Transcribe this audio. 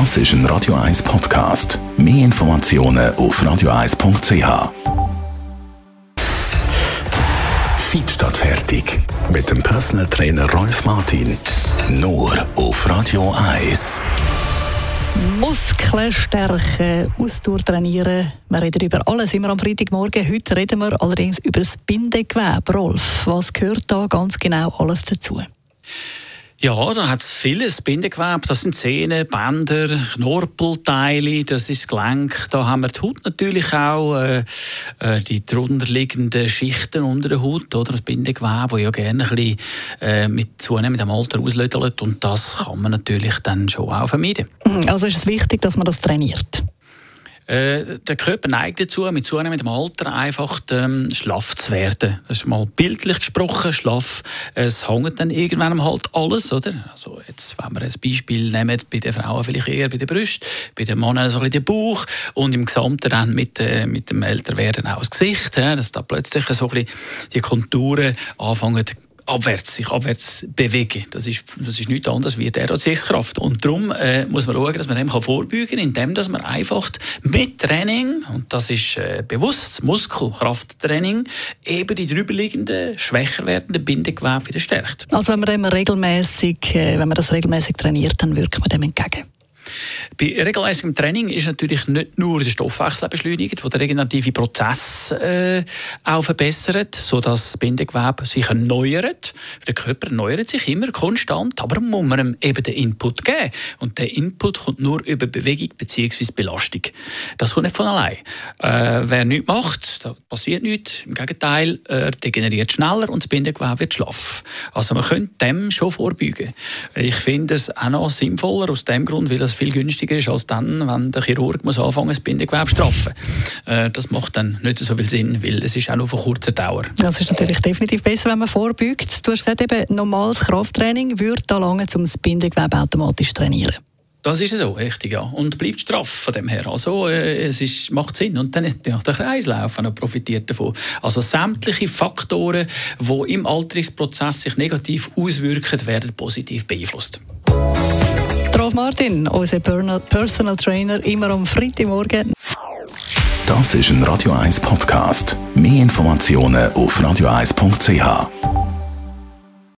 Das ist ein Radio 1 Podcast. Mehr Informationen auf radio1.ch. Feed statt fertig. Mit dem Personal Trainer Rolf Martin. Nur auf Radio 1. Muskeln stärken, Ausdauer trainieren. Wir reden über alles immer am Freitagmorgen. Heute reden wir allerdings über das Bindegewebe. Rolf, was gehört da ganz genau alles dazu? Ja, da hat es vieles Bindegewebe. Das sind Zähne, Bänder, Knorpelteile, das ist das Gelenk. Da haben wir die Haut natürlich auch, äh, äh, die darunterliegenden Schichten unter der Haut, oder das Bindegewebe, das ja gerne ein bisschen äh, mit zunehmendem Alter auslödelt. Und das kann man natürlich dann schon auch vermeiden. Also ist es wichtig, dass man das trainiert? Äh, der Körper neigt dazu, mit zunehmendem Alter einfach ähm, schlaff zu werden. Das ist mal bildlich gesprochen, schlaff. Es hängt dann irgendwann halt alles, oder? Also jetzt, wenn wir ein Beispiel nehmen, bei den Frauen vielleicht eher bei den Brüsten, bei den Männern so ein bisschen den Bauch und im Gesamten dann mit, äh, mit dem Älterwerden auch das Gesicht, ja, dass da plötzlich so ein bisschen die Konturen anfangen abwärts, sich abwärts bewegen. Das ist, das ist nichts anderes wie der Erziehungskraft. Und darum äh, muss man schauen, dass man dem kann vorbeugen kann, indem dass man einfach mit Training, und das ist äh, bewusst Muskelkrafttraining, eben die drüberliegenden, schwächer werdenden Bindegewebe wieder stärkt. Also wenn man, regelmäßig, äh, wenn man das regelmäßig trainiert, dann wirkt man dem entgegen? Bei regelmäßigem Training ist natürlich nicht nur der Stoffwechsel beschleunigt, der den regenerativen Prozess äh, auch verbessert, sodass das Bindegewebe sich erneuert. Der Körper erneuert sich immer konstant, aber muss man ihm eben den Input geben. Und der Input kommt nur über Bewegung bzw. Belastung. Das kommt nicht von allein. Äh, wer nichts macht, da passiert nichts. Im Gegenteil, er degeneriert schneller und das Bindegewebe wird schlaff. Also man könnte dem schon vorbeugen. Ich finde es auch noch sinnvoller aus dem Grund, weil das viel günstiger ist als dann, wenn der Chirurg muss anfangen das Bindegewebe zu straffen. Äh, das macht dann nicht so viel Sinn, weil es ist auch nur von kurzer Dauer. Das ist natürlich definitiv besser, wenn man vorbeugt. Du hast gesagt, eben, normales Krafttraining würde da lange, um das Bindegewebe automatisch zu trainieren. Das ist so, richtig, ja. Und bleibt straff von dem her. Also, äh, es ist, macht Sinn. Und dann ja, der Kreislauf profitiert davon. Also, sämtliche Faktoren, die im Alterungsprozess sich negativ auswirken, werden positiv beeinflusst. Rolf Martin, unser Personal Trainer, immer am Freitagmorgen. Das ist ein Radio 1 Podcast. Mehr Informationen auf radio1.ch.